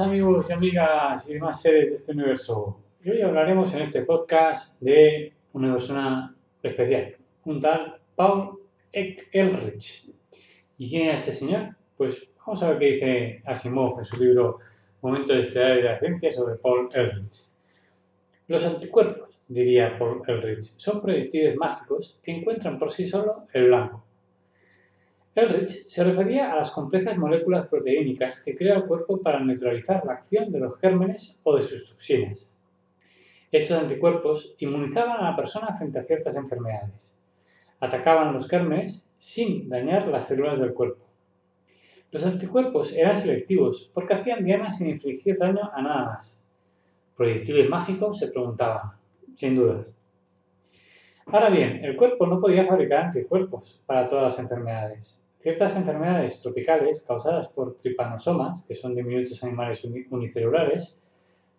Amigos y amigas y demás seres de este universo. Y hoy hablaremos en este podcast de una persona especial, un tal Paul Ehrlich. ¿Y quién es este señor? Pues vamos a ver qué dice Asimov en su libro Momento de Estelar de la Ciencia sobre Paul Ehrlich. Los anticuerpos, diría Paul Ehrlich, son proyectiles mágicos que encuentran por sí solo el blanco Ehrlich se refería a las complejas moléculas proteínicas que crea el cuerpo para neutralizar la acción de los gérmenes o de sus toxinas. Estos anticuerpos inmunizaban a la persona frente a ciertas enfermedades. Atacaban los gérmenes sin dañar las células del cuerpo. Los anticuerpos eran selectivos porque hacían diana sin infligir daño a nada más. ¿Proyectiles mágicos? se preguntaba, sin duda. Ahora bien, el cuerpo no podía fabricar anticuerpos para todas las enfermedades. Ciertas enfermedades tropicales causadas por tripanosomas, que son diminutos animales unicelulares,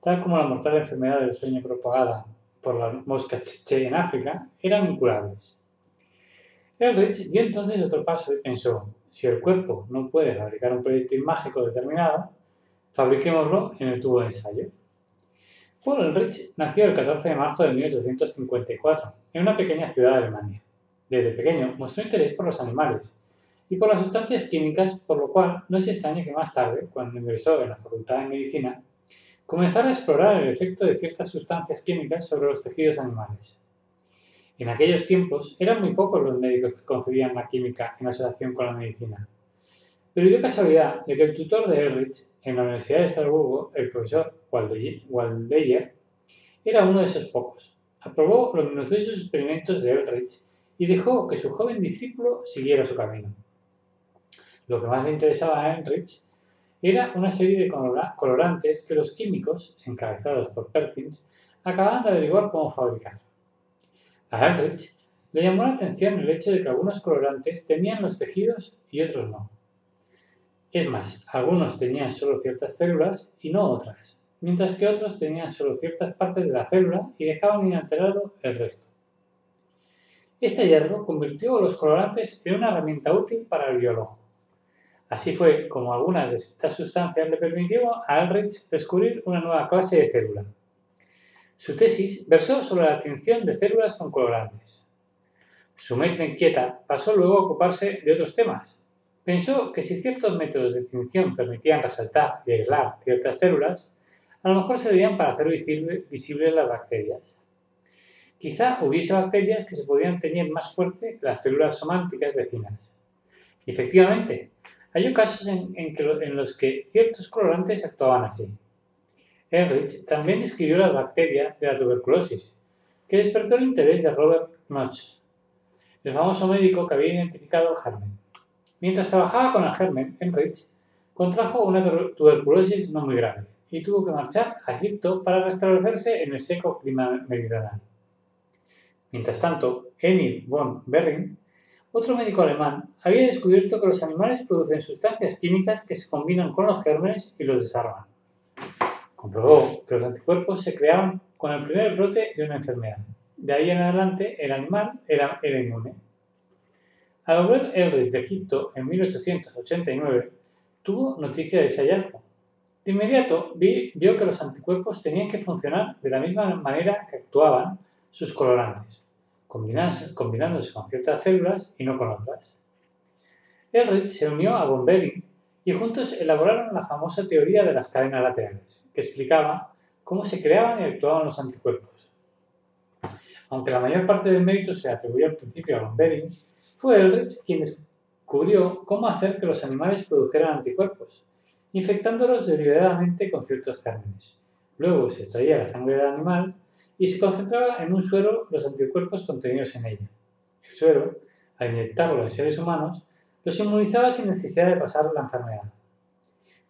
tal como la mortal enfermedad del sueño propagada por la mosca chiche en África, eran incurables. Eldridge dio entonces otro paso y pensó, si el cuerpo no puede fabricar un proyectil mágico determinado, fabriquémoslo en el tubo de ensayo. Paul Eldridge nació el 14 de marzo de 1854 en una pequeña ciudad de Alemania. Desde pequeño mostró interés por los animales y por las sustancias químicas, por lo cual no se extraña que más tarde, cuando ingresó en la Facultad de Medicina, comenzara a explorar el efecto de ciertas sustancias químicas sobre los tejidos animales. En aquellos tiempos eran muy pocos los médicos que concebían la química en asociación con la medicina. Pero dio casualidad de que el tutor de Ehrlich en la Universidad de Estrasburgo, el profesor Waldeyer, era uno de esos pocos. Aprobó los minuciosos experimentos de Ehrlich y dejó que su joven discípulo siguiera su camino. Lo que más le interesaba a Heinrich era una serie de colorantes que los químicos, encabezados por Perkins, acababan de averiguar cómo fabricar. A Heinrich le llamó la atención el hecho de que algunos colorantes tenían los tejidos y otros no. Es más, algunos tenían solo ciertas células y no otras, mientras que otros tenían solo ciertas partes de la célula y dejaban inalterado el resto. Este hallazgo convirtió a los colorantes en una herramienta útil para el biólogo. Así fue como algunas de estas sustancias le permitieron a Ulrich descubrir una nueva clase de célula. Su tesis versó sobre la tinción de células con colorantes. Su mente inquieta pasó luego a ocuparse de otros temas. Pensó que si ciertos métodos de tinción permitían resaltar y aislar ciertas células, a lo mejor servían para hacer visibles las bacterias. Quizá hubiese bacterias que se podían teñir más fuerte que las células sománticas vecinas. Efectivamente, hay casos en, los que ciertos colorantes actuaban así. Ehrlich también describió la bacteria de la tuberculosis, que despertó el interés de Robert Koch, el famoso médico que había identificado el germen. Mientras trabajaba con el germen, Ehrlich contrajo una tuberculosis no muy grave y tuvo que marchar a Egipto para restablecerse en el seco clima meridional. Mientras tanto, Emil von Behring otro médico alemán había descubierto que los animales producen sustancias químicas que se combinan con los gérmenes y los desarman. Comprobó que los anticuerpos se creaban con el primer brote de una enfermedad. De ahí en adelante, el animal era, inmune. Al volver Eldridge de Egipto en 1889, tuvo noticia de ese hallazgo. De inmediato vio que los anticuerpos tenían que funcionar de la misma manera que actuaban sus colorantes, combinándose con ciertas células y no con otras. Elrich se unió a von y juntos elaboraron la famosa teoría de las cadenas laterales, que explicaba cómo se creaban y actuaban los anticuerpos. Aunque la mayor parte del mérito se atribuyó al principio a von fue Elrich quien descubrió cómo hacer que los animales produjeran anticuerpos, infectándolos deliberadamente con ciertos gérmenes. Luego se extraía la sangre del animal y se concentraba en un suero los anticuerpos contenidos en ella. El suero, al inyectarlo en seres humanos, los inmunizaba sin necesidad de pasar la enfermedad.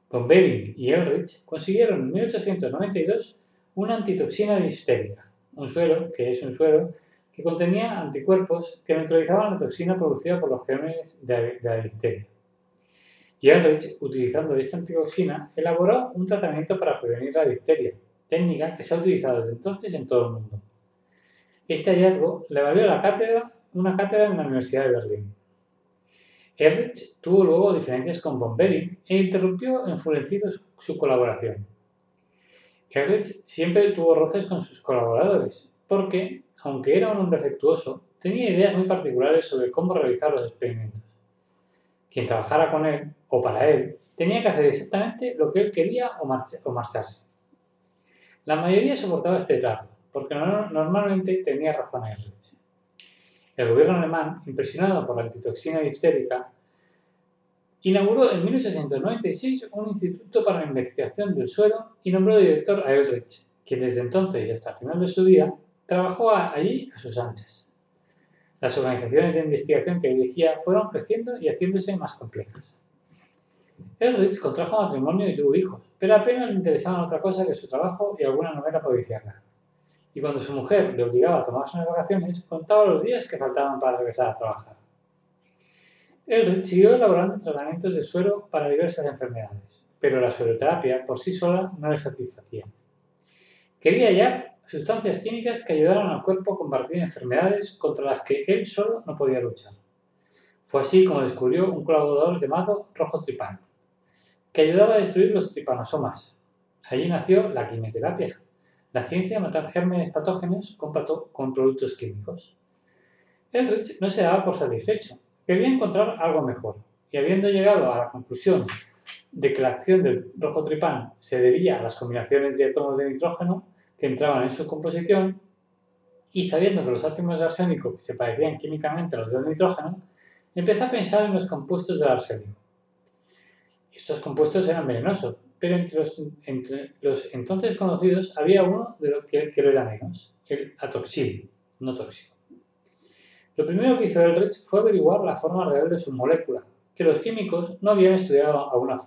Von y Elrich consiguieron en 1892 una antitoxina difterica, un suero que es un suero que contenía anticuerpos que neutralizaban la toxina producida por los gérmenes de, la difteria. Y Elrich, utilizando esta antitoxina, elaboró un tratamiento para prevenir la difteria, técnica que se ha utilizado desde entonces en todo el mundo. Este hallazgo le valió la cátedra, una cátedra en la Universidad de Berlín. Erich tuvo luego diferencias con von e interrumpió enfurecido su colaboración. Erich siempre tuvo roces con sus colaboradores, porque, aunque era un hombre afectuoso, tenía ideas muy particulares sobre cómo realizar los experimentos. Quien trabajara con él, o para él, tenía que hacer exactamente lo que él quería o, marcharse. La mayoría soportaba este trato, porque normalmente tenía razón Erich. El gobierno alemán, impresionado por la antitoxina histérica, inauguró en 1896 un instituto para la investigación del suelo y nombró director a Elrich, quien desde entonces y hasta el final de su vida trabajó allí a sus anchas. Las organizaciones de investigación que dirigía fueron creciendo y haciéndose más complejas. Elrich contrajo matrimonio y tuvo hijos, pero apenas le interesaban otra cosa que su trabajo y alguna novela policíaca y cuando su mujer le obligaba a tomarse unas vacaciones, contaba los días que faltaban para regresar a trabajar. Él siguió elaborando tratamientos de suero para diversas enfermedades, pero la sueroterapia por sí sola no le satisfacía. Quería hallar sustancias químicas que ayudaran al cuerpo a combatir enfermedades contra las que él solo no podía luchar. Fue así como descubrió un colaborador llamado rojo tripano, que ayudaba a destruir los tripanosomas. Allí nació la quimioterapia, la ciencia de matar gérmenes patógenos con, con productos químicos. Elrich no se daba por satisfecho, quería encontrar algo mejor, y habiendo llegado a la conclusión de que la acción del rojo tripán se debía a las combinaciones de átomos de nitrógeno que entraban en su composición, y sabiendo que los átomos de arsénico se parecían químicamente a los del nitrógeno, empezó a pensar en los compuestos del arsénico. Estos compuestos eran venenosos, pero entre los, entonces conocidos había uno de lo que, lo era menos, el atoxil, no tóxico. Lo primero que hizo Elrich fue averiguar la forma real de su molécula, que los químicos no habían estudiado aún a.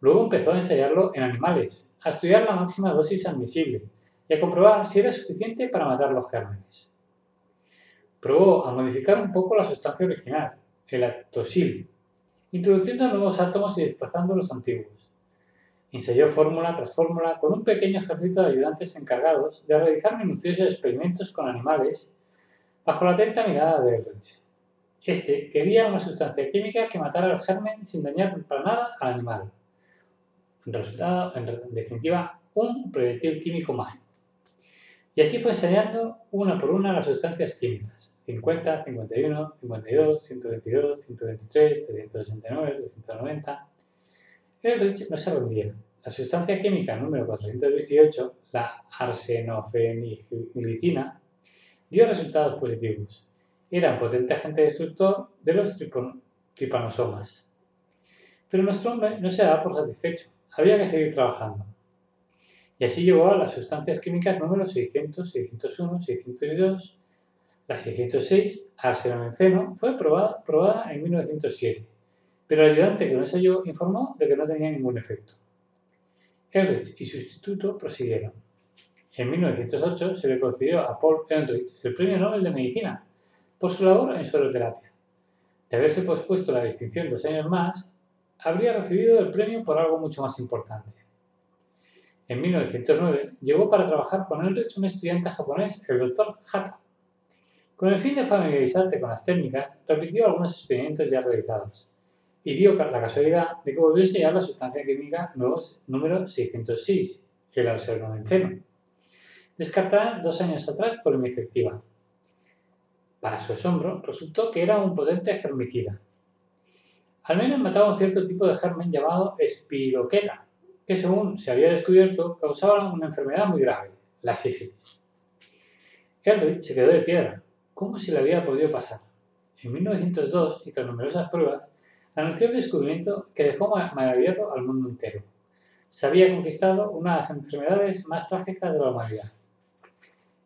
Luego empezó a ensayarlo en animales, a estudiar la máxima dosis admisible y a comprobar si era suficiente para matar los gérmenes. Probó a modificar un poco la sustancia original, el atoxil, introduciendo nuevos átomos y desplazando los antiguos. Ensayó fórmula tras fórmula con un pequeño ejército de ayudantes encargados de realizar minuciosos experimentos con animales bajo la atenta mirada de Elrich. Este quería una sustancia química que matara al germen sin dañar para nada al animal. Resultado, en definitiva, un proyectil químico mágico. Y así fue ensayando una por una las sustancias químicas. 50, 51, 52, 122, 123, 389, 390 Elrich no se rendía. La sustancia química número 418, la arsenofenilicina, dio resultados positivos. Era un potente agente destructor de los tripanosomas. Pero nuestro hombre no se daba por satisfecho. Había que seguir trabajando. Y así llegó a las sustancias químicas número 600, 601, 602. La 606, arsenobenceno, fue probada, probada en 1907 pero el ayudante que no yo informó de que no tenía ningún efecto. Ehrlich y su instituto prosiguieron. En 1908 se le concedió a Paul Ehrlich el Premio Nobel de Medicina por su labor en sueroterapia. De haberse pospuesto la distinción dos años más, habría recibido el premio por algo mucho más importante. En 1909 llegó para trabajar con Ehrlich un estudiante japonés, el Dr. Hatta. Con el fin de familiarizarte con las técnicas, repitió algunos experimentos ya realizados y dio la casualidad de que volvió a la sustancia química número 606, el arsenobenzeno, descartada dos años atrás por inefectiva. Para su asombro, resultó que era un potente germicida. Al menos mataba un cierto tipo de germen llamado espiroqueta, que según se había descubierto causaba una enfermedad muy grave, la sífilis. Eldridge se quedó de piedra. ¿Cómo se le había podido pasar? En 1902, y tras numerosas pruebas, anunció el descubrimiento que dejó maravillado al mundo entero. Se había conquistado una de las enfermedades más trágicas de la humanidad.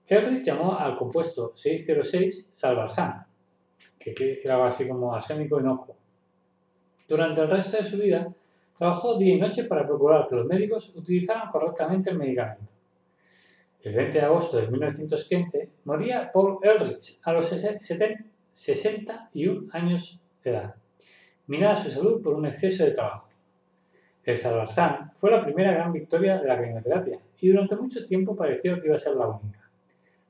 Eldridge llamó al compuesto 606 salvarsan, que decir algo así como arsénico inocuo. Durante el resto de su vida, trabajó día y noche para procurar que los médicos utilizaran correctamente el medicamento. El 20 de agosto de 1915 moría Paul Eldridge a los 61 años de edad, minada su salud por un exceso de trabajo. El Salvarsan fue la primera gran victoria de la quimioterapia y durante mucho tiempo pareció que iba a ser la única.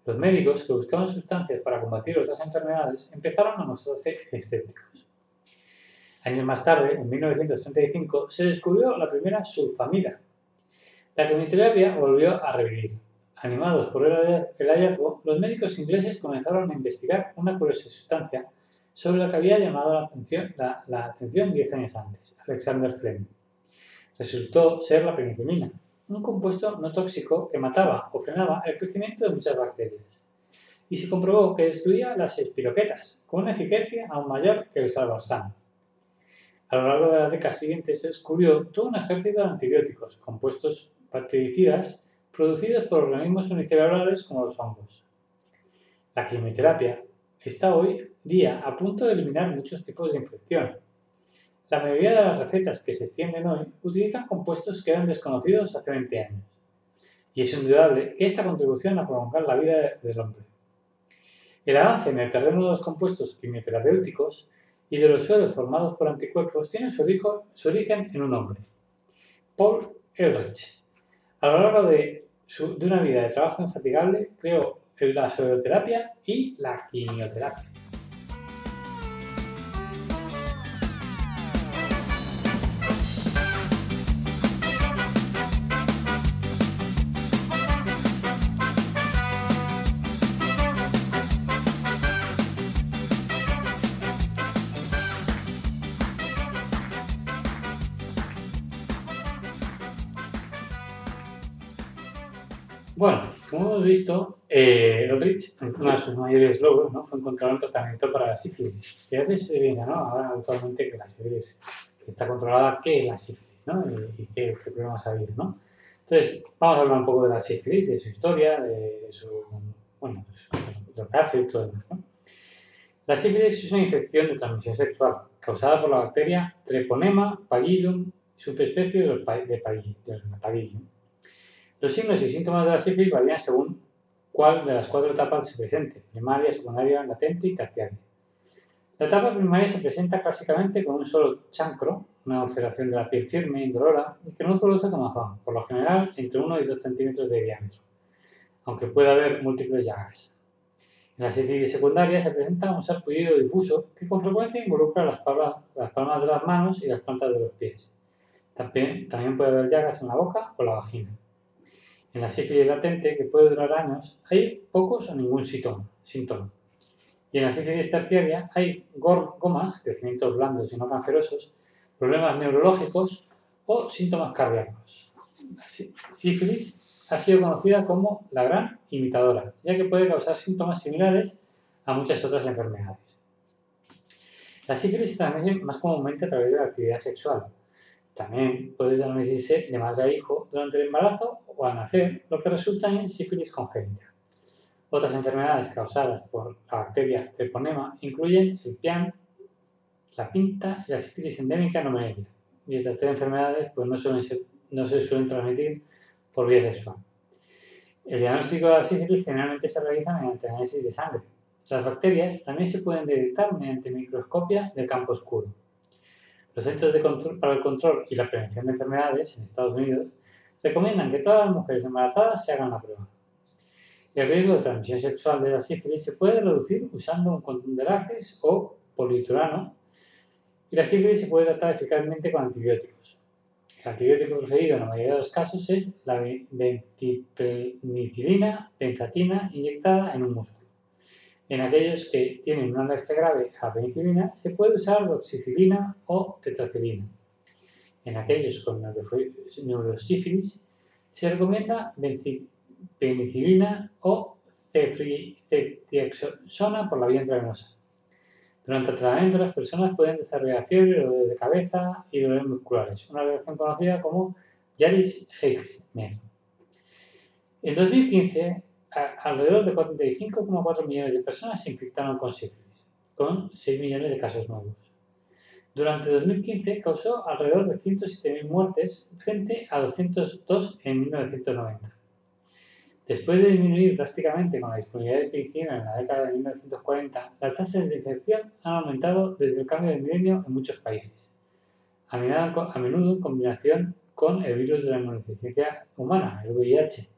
Los médicos que buscaban sustancias para combatir otras enfermedades empezaron a mostrarse escépticos. Años más tarde, en 1935, se descubrió la primera sulfamida. La quimioterapia volvió a revivir. Animados por el hallazgo, los médicos ingleses comenzaron a investigar una curiosa sustancia sobre la que había llamado la atención, la, la atención 10 años antes, Alexander Fleming. Resultó ser la penicilina, un compuesto no tóxico que mataba o frenaba el crecimiento de muchas bacterias. Y se comprobó que destruía las espiroquetas, con una eficacia aún mayor que el salvarsan. A lo largo de las décadas siguientes se descubrió todo un ejército de antibióticos, compuestos bactericidas producidos por organismos unicelulares como los hongos. La quimioterapia está hoy día a punto de eliminar muchos tipos de infección. La mayoría de las recetas que se extienden hoy utilizan compuestos que eran desconocidos hace 20 años. Y es indudable que esta contribución a prolongar la vida del hombre. El avance en el terreno de los compuestos quimioterapéuticos y de los suelos formados por anticuerpos tiene su, origen en un hombre, Paul Ehrlich. A lo largo de, de una vida de trabajo infatigable, creó la sueroterapia y la quimioterapia. Visto, eh, uno de sus mayores logros, ¿no? fue encontrar un tratamiento para la sífilis. Y a veces ¿no? Ahora actualmente que la sífilis está controlada, ¿qué es la sífilis? ¿no? Y, qué, problemas ha habido, ¿no? Entonces, vamos a hablar un poco de la sífilis, de su historia, de su, bueno, lo que hace y todo demás. La sífilis es una infección de transmisión sexual causada por la bacteria Treponema pallidum, subespecie de, los, de, pallidum. Los signos y síntomas de la sífilis varían según cuál de las cuatro etapas se presente, primaria, secundaria, latente y terciaria. La etapa primaria se presenta clásicamente con un solo chancro, una ulceración de la piel firme indolora y que no produce comezón, por lo general entre 1 y 2 centímetros de diámetro, aunque puede haber múltiples llagas. En la sífilis secundaria se presenta un sarpullido difuso que con frecuencia involucra las palmas, de las manos y las plantas de los pies. También puede haber llagas en la boca o la vagina. En la sífilis latente, que puede durar años, hay pocos o ningún síntoma. Y en la sífilis terciaria hay gomas, crecimientos blandos y no cancerosos, problemas neurológicos o síntomas cardíacos. La sífilis ha sido conocida como la gran imitadora, ya que puede causar síntomas similares a muchas otras enfermedades. La sífilis se transmite más comúnmente a través de la actividad sexual, también puede transmitirse de madre a hijo durante el embarazo o al nacer, lo que resulta en sífilis congénita. Otras enfermedades causadas por la bacteria treponema incluyen el pian, la pinta y la sífilis endémica nomelia. Y estas tres enfermedades pues, no, se suelen transmitir por vía sexual. El diagnóstico de la sífilis generalmente se realiza mediante análisis de sangre. Las bacterias también se pueden detectar mediante microscopia de campo oscuro. Los Centros de control, para el Control y la Prevención de Enfermedades en Estados Unidos recomiendan que todas las mujeres embarazadas se hagan la prueba. El riesgo de transmisión sexual de la sífilis se puede reducir usando un condón de látex o poliuretano Y la sífilis se puede tratar eficazmente con antibióticos. El antibiótico preferido en la mayoría de los casos es la benzipenicidina, benzatina inyectada en un músculo. En aquellos que tienen una alergia grave a penicilina, se puede usar doxicilina o tetracilina. En aquellos con neurosífilis, se recomienda penicilina o ceftriaxona por la vía intravenosa. Durante el tratamiento, las personas pueden desarrollar fiebre, dolores de cabeza y dolores musculares, una reacción conocida como Yaris-Heimer. En 2015, alrededor de 45,4 millones de personas se infectaron con sífilis, con 6 millones de casos nuevos. Durante 2015 causó alrededor de 107.000 muertes frente a 202 en 1990. Después de disminuir drásticamente con la disponibilidad de penicilina en la década de 1940, las tasas de infección han aumentado desde el cambio de milenio en muchos países, a menudo en combinación con el virus de la inmunodeficiencia humana, el VIH.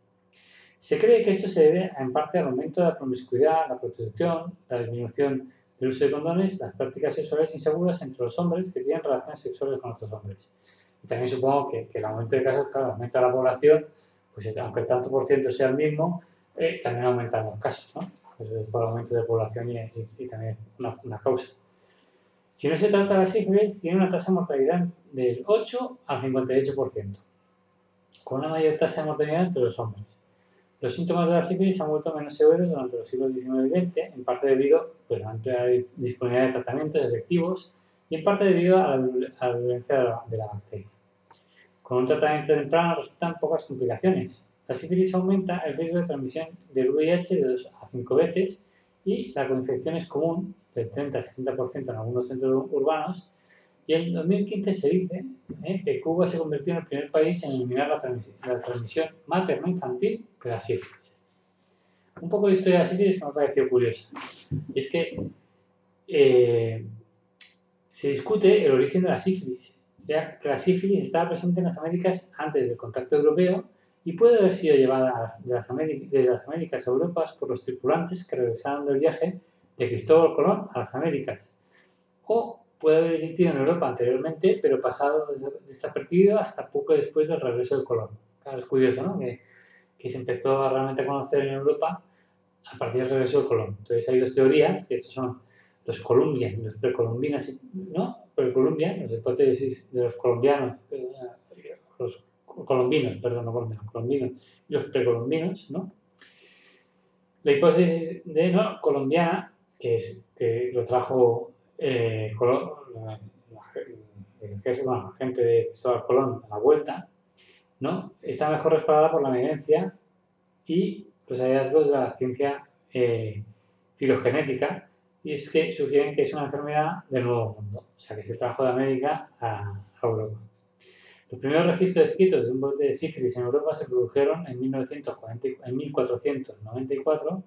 Se cree que esto se debe en parte al aumento de la promiscuidad, la prostitución, la disminución del uso de condones, las prácticas sexuales inseguras entre los hombres que tienen relaciones sexuales con otros hombres. Y también supongo que, que el aumento de casos, claro, aumenta la población pues aunque el tanto por ciento sea el mismo, eh, también aumentan los casos, ¿no? Pues es por aumento de población y, también una, una, causa. Si no se trata la sífilis, tiene una tasa de mortalidad del 8 al 58%, con una mayor tasa de mortalidad entre los hombres. Los síntomas de la sífilis han vuelto menos severos durante los siglos XIX y XX, en parte debido pues, a la disponibilidad de tratamientos efectivos y en parte debido a la, violencia de la, de la bacteria. Con un tratamiento temprano resultan pocas complicaciones. La sífilis aumenta el riesgo de transmisión del VIH de 2 a 5 veces y la coinfección es común, del 30 a 60% en algunos centros urbanos. Y en 2015 se dice eh, que Cuba se convirtió en el primer país en eliminar la, transmisión, materno-infantil de la sífilis. Un poco de historia de la sífilis que me ha parecido curiosa. Y es que eh, se discute el origen de la sífilis ya que la sífilis estaba presente en las Américas antes del contacto europeo y puede haber sido llevada de las Américas, desde las Américas a Europa por los tripulantes que regresaron del viaje de Cristóbal Colón a las Américas. O puede haber existido en Europa anteriormente, pero pasado desapercibido hasta poco después del regreso de Colón. es curioso, ¿no? Que, que, se empezó a realmente a conocer en Europa a partir del regreso de Colón. Entonces hay dos teorías, que estos son los colombianos, los precolombinos, ¿no? Precolombianos, los hipótesis de los colombianos, los colombinos, perdón, no colombianos, colombinos y los precolombinos, ¿no? La hipótesis de no colombiana, que es que lo trajo eh, la, gente de Cristóbal Colón a la vuelta, ¿no? Está mejor respaldada por la evidencia y los hallazgos de la ciencia eh, filogenética y es que sugieren que es una enfermedad del Nuevo Mundo, o sea que se trajo de América a, Europa. Los primeros registros escritos de un brote de sífilis en Europa se produjeron en, 1940, en 1494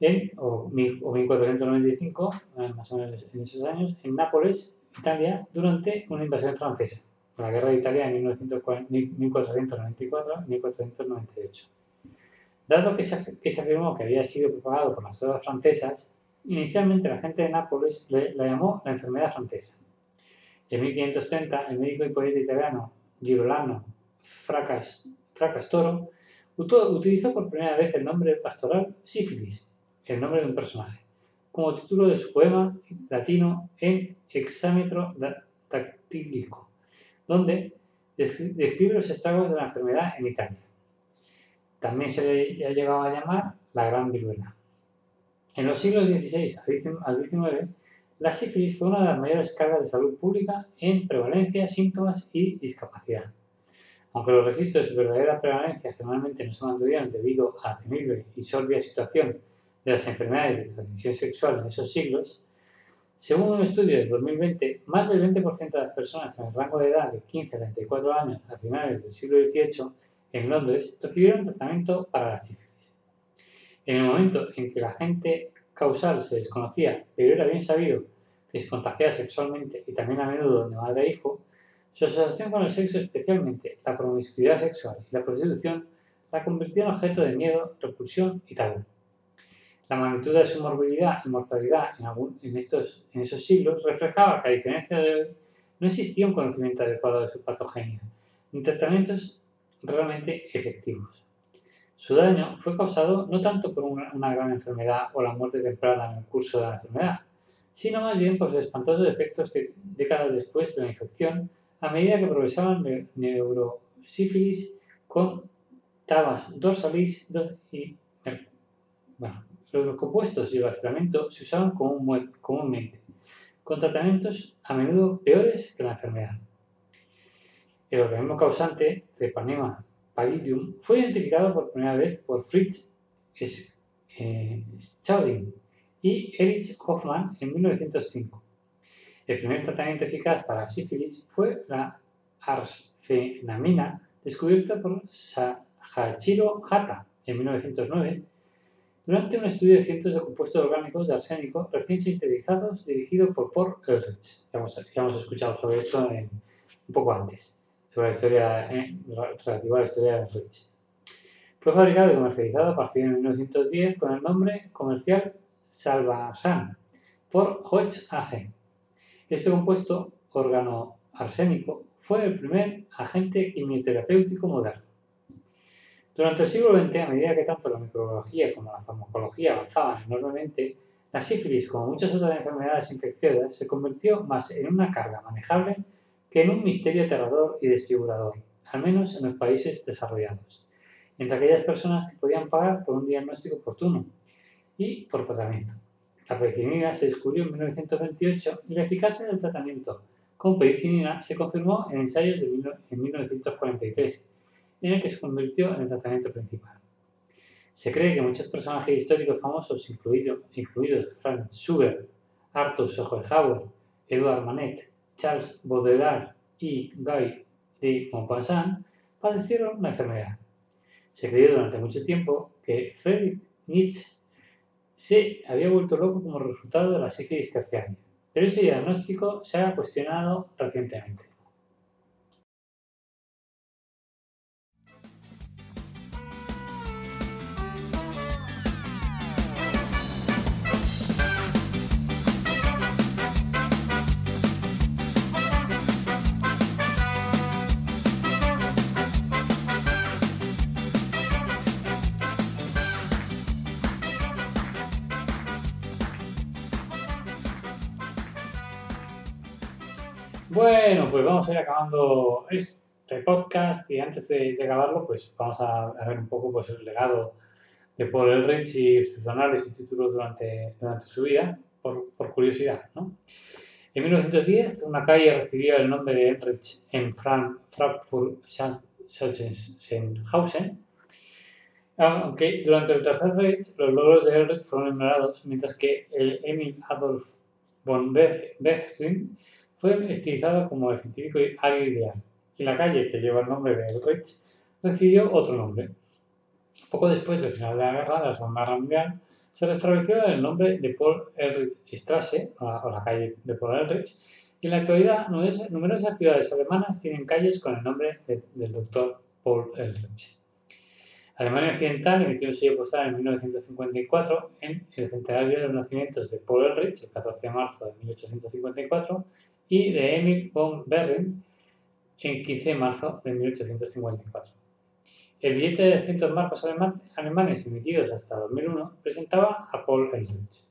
en, o, 1495, eh, más o menos en esos años, en Nápoles, Italia, durante una invasión francesa, la guerra de Italia en 1494-1498. Dado que se, que se afirmó que había sido propagado por las tropas francesas, Inicialmente la gente de Nápoles la llamó la enfermedad francesa. En 1530 el médico y poeta italiano Girolamo Fracastoro utilizó por primera vez el nombre pastoral sífilis, el nombre de un personaje, como título de su poema latino en Exámetro Dactílico, donde describe los estragos de la enfermedad en Italia. También se le ha llegado a llamar la gran viruela. En los siglos XVI al XIX, la sífilis fue una de las mayores cargas de salud pública en prevalencia, síntomas y discapacidad. Aunque los registros de su verdadera prevalencia generalmente no se mantuvieron debido a la temible y sórdida situación de las enfermedades de transmisión sexual en esos siglos, según un estudio de 2020, más del 20% de las personas en el rango de edad de 15 a 34 años a finales del siglo XVIII en Londres recibieron tratamiento para la sífilis. En el momento en que la agente causal se desconocía, pero era bien sabido que se contagiaba sexualmente y también a menudo de madre a hijo, su asociación con el sexo, especialmente la promiscuidad sexual y la prostitución, la convirtió en objeto de miedo, repulsión y tabú. La magnitud de su morbilidad y mortalidad en, en, estos, en esos siglos reflejaba que, a diferencia de hoy, no existía un conocimiento adecuado de su patogenia, ni tratamientos realmente efectivos. Su daño fue causado no tanto por una, gran enfermedad o la muerte temprana en el curso de la enfermedad, sino más bien por los espantosos efectos que décadas después de la infección, a medida que progresaban neurosífilis con tabas dorsalis y bueno, los compuestos y el tratamiento se usaban comúnmente, con tratamientos a menudo peores que la enfermedad. El organismo causante, Treponema pallidum, fue identificado por primera vez por Fritz eh, Schauding y Erich Hoffmann en 1905. El primer tratamiento eficaz para sífilis fue la arsfenamina, descubierta por Hachiro Hata en 1909 durante un estudio de cientos de compuestos orgánicos de arsénico recién sintetizados dirigido por Paul Ehrlich. Ya hemos, escuchado sobre esto un poco antes, sobre la historia eh, relativa a la historia de Ehrlich. Fue fabricado y comercializado a partir de 1910 con el nombre comercial Salvarsan por Hoech AG. Este compuesto órgano arsénico fue el primer agente quimioterapéutico moderno. Durante el siglo XX, a medida que tanto la microbiología como la farmacología avanzaban enormemente, la sífilis, como muchas otras enfermedades infecciosas, se convirtió más en una carga manejable que en un misterio aterrador y desfigurador, al menos en los países desarrollados, entre aquellas personas que podían pagar por un diagnóstico oportuno y por tratamiento. La penicilina se descubrió en 1928 y la eficacia del tratamiento con penicilina se confirmó en ensayos de en 1943 en el que se convirtió en el tratamiento principal. Se cree que muchos personajes históricos famosos, incluidos Frank Schubert, Arthur Schopenhauer, Edouard Manet, Charles Baudelaire y Guy de Maupassant, padecieron la enfermedad. Se creyó durante mucho tiempo que Friedrich Nietzsche se había vuelto loco como resultado de la sífilis terciaria, pero ese diagnóstico se ha cuestionado recientemente. Bueno, pues vamos a ir acabando este podcast y antes de, acabarlo, pues vamos a, ver un poco pues, el legado de Paul Elrich y sus análisis y títulos durante, durante su vida, por, por curiosidad. ¿no? En 1910, una calle recibió el nombre de Elrich en Frankfurt Sachsenhausen, aunque durante el Tercer Reich los logros de Elrich fueron ignorados, mientras que el Emil Adolf von Bethlen fue estilizado como el científico ario ideal, y la calle que lleva el nombre de Elrich recibió otro nombre. Poco después del final de la guerra, de la Segunda Mundial, se restableció el nombre de Paul Ehrlich Strasse, o la calle de Paul Ehrlich, y en la actualidad numerosas ciudades alemanas tienen calles con el nombre del doctor Paul Ehrlich. Alemania Occidental emitió un sello postal en 1954 en el centenario de los nacimientos de Paul Ehrlich, el 14 de marzo de 1854, y de Emil von Berren en 15 de marzo de 1854. El billete de 200 marcos alemanes emitidos hasta 2001 presentaba a Paul Ehrlich.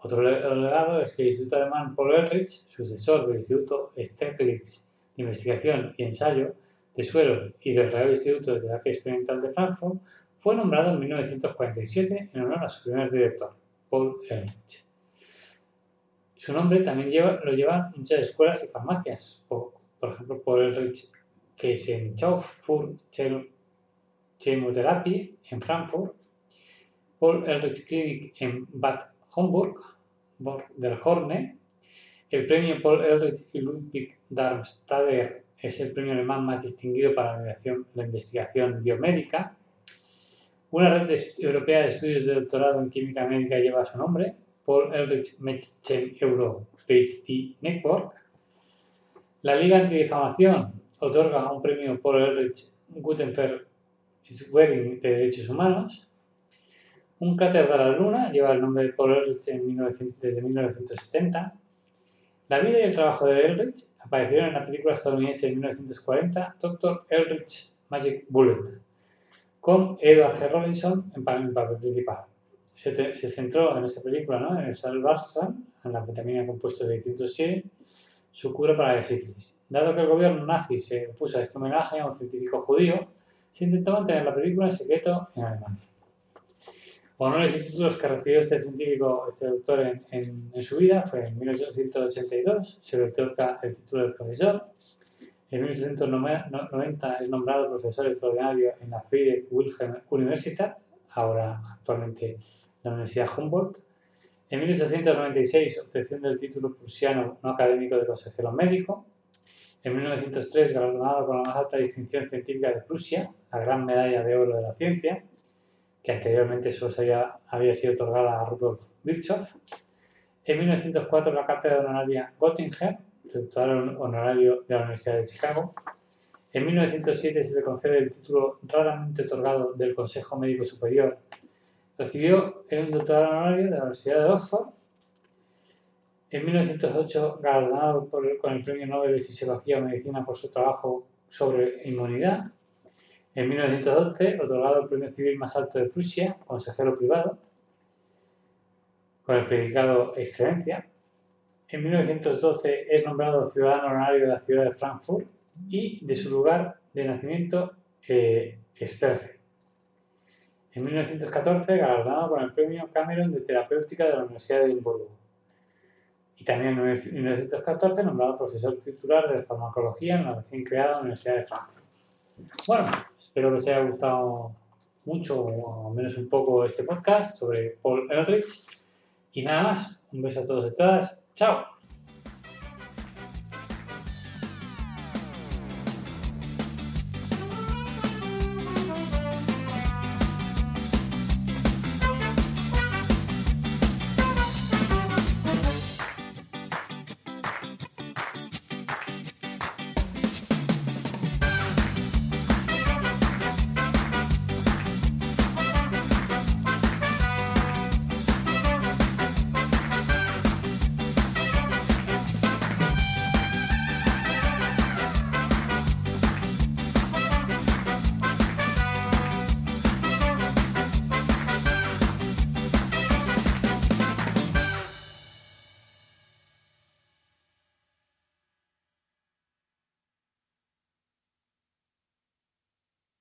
Otro legado es que el Instituto Alemán Paul Ehrlich, sucesor del Instituto Steglitz de Investigación y Ensayo de Suelo y del Real Instituto de Terapia Experimental de Frankfurt, fue nombrado en 1947 en honor a su primer director, Paul Ehrlich. Su nombre también lleva, lo llevan muchas escuelas y farmacias, por, ejemplo, por el en Chaufur Chemotherapie en Frankfurt, Paul Ehrlich Clinic en Bad Homburg, der Horne, el premio Paul Ehrlich y Ludwig Darmstader es el premio alemán más distinguido para la investigación biomédica. Una red europea de estudios de doctorado en química médica lleva su nombre, Paul Ehrlich Medicine Euro PhD Network. La Liga Antidifamación otorga un premio Paul Ehrlich Gutenberg Webbing de Derechos Humanos. Un cráter de la Luna lleva el nombre de Paul Ehrlich desde 1970. La vida y el trabajo de Ehrlich aparecieron en la película estadounidense de 1940 Dr. Ehrlich Magic Bullet, con Edward G. Robinson en papel principal. Se, centró en esta película ¿no? en el en la vitamina compuesta de 607, su cura para la sífilis. Dado que el gobierno nazi se opuso a este homenaje a un científico judío, se intentó mantener la película en secreto en Alemania. Honores y títulos que recibió este científico, este doctor en, en, su vida fue en 1882, se le otorga el título de profesor. En 1890 es nombrado profesor extraordinario en la Friedrich Wilhelm Universität, ahora actualmente la Universidad Humboldt. En 1896 obtención del título prusiano no académico de consejero médico. En 1903 galardonado con la más alta distinción científica de Prusia, la Gran Medalla de Oro de la Ciencia, que anteriormente solo había, había sido otorgada a Rudolf Virchow. En 1904 la cátedra honoraria Göttingen, doctorado honorario de la Universidad de Chicago. En 1907 se le concede el título raramente otorgado del Consejo Médico Superior Recibió el doctorado honorario de la Universidad de Oxford. En 1908, galardonado con el Premio Nobel de Fisiología o Medicina por su trabajo sobre inmunidad. En 1912, otorgado el Premio Civil más alto de Prusia, consejero privado, con el predicado Excelencia. En 1912 es nombrado ciudadano honorario de la ciudad de Frankfurt y de su lugar de nacimiento, eh, en 1914 galardonado con el Premio Cameron de Terapéutica de la Universidad de Edimburgo. Y también en 1914 nombrado profesor titular de farmacología en la recién creada Universidad de Frankfurt. Bueno, espero que os haya gustado mucho o al menos un poco este podcast sobre Paul Ehrlich. Y nada más, un beso a todos y todas. ¡Chao!